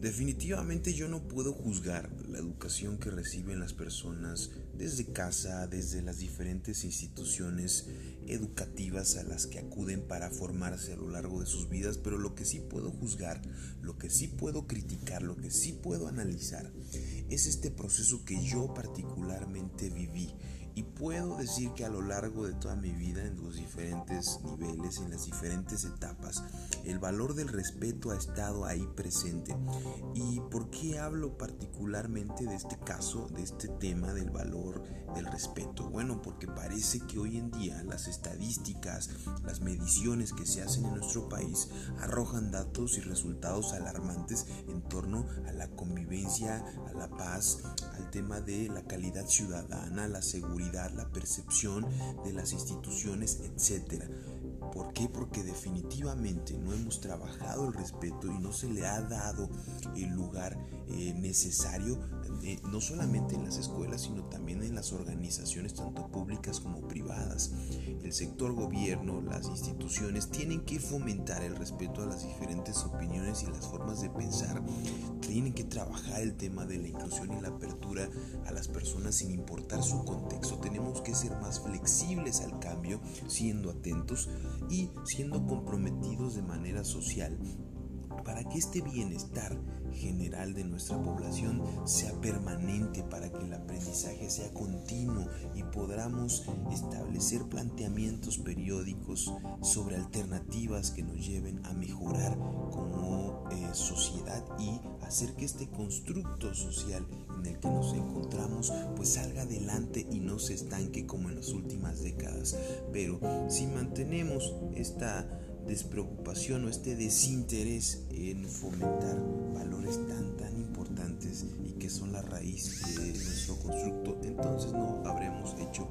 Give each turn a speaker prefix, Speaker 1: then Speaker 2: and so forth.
Speaker 1: Definitivamente yo no puedo juzgar la educación que reciben las personas desde casa, desde las diferentes instituciones educativas a las que acuden para formarse a lo largo de sus vidas, pero lo que sí puedo juzgar, lo que sí puedo criticar, lo que sí puedo analizar, es este proceso que yo particularmente viví y puedo decir que a lo largo de toda mi vida, en los diferentes niveles, en las diferentes etapas, el valor del respeto ha estado ahí presente. ¿Y por qué hablo particularmente de este caso, de este tema del valor del respeto? Bueno, porque parece que hoy en día las estadísticas, las mediciones que se hacen en nuestro país arrojan datos y resultados alarmantes en torno a la convivencia, a la paz, al tema de la calidad ciudadana, la seguridad la percepción de las instituciones, etc. ¿Por qué? Porque definitivamente no hemos trabajado el respeto y no se le ha dado el lugar eh, necesario, eh, no solamente en las escuelas, sino también en las organizaciones, tanto públicas como. El sector gobierno, las instituciones tienen que fomentar el respeto a las diferentes opiniones y las formas de pensar. Tienen que trabajar el tema de la inclusión y la apertura a las personas sin importar su contexto. Tenemos que ser más flexibles al cambio, siendo atentos y siendo comprometidos de manera social que este bienestar general de nuestra población sea permanente, para que el aprendizaje sea continuo y podamos establecer planteamientos periódicos sobre alternativas que nos lleven a mejorar como eh, sociedad y hacer que este constructo social en el que nos encontramos pues salga adelante y no se estanque como en las últimas décadas. Pero si mantenemos esta despreocupación o este desinterés en fomentar valores tan tan importantes y que son la raíz de nuestro constructo, entonces no habremos hecho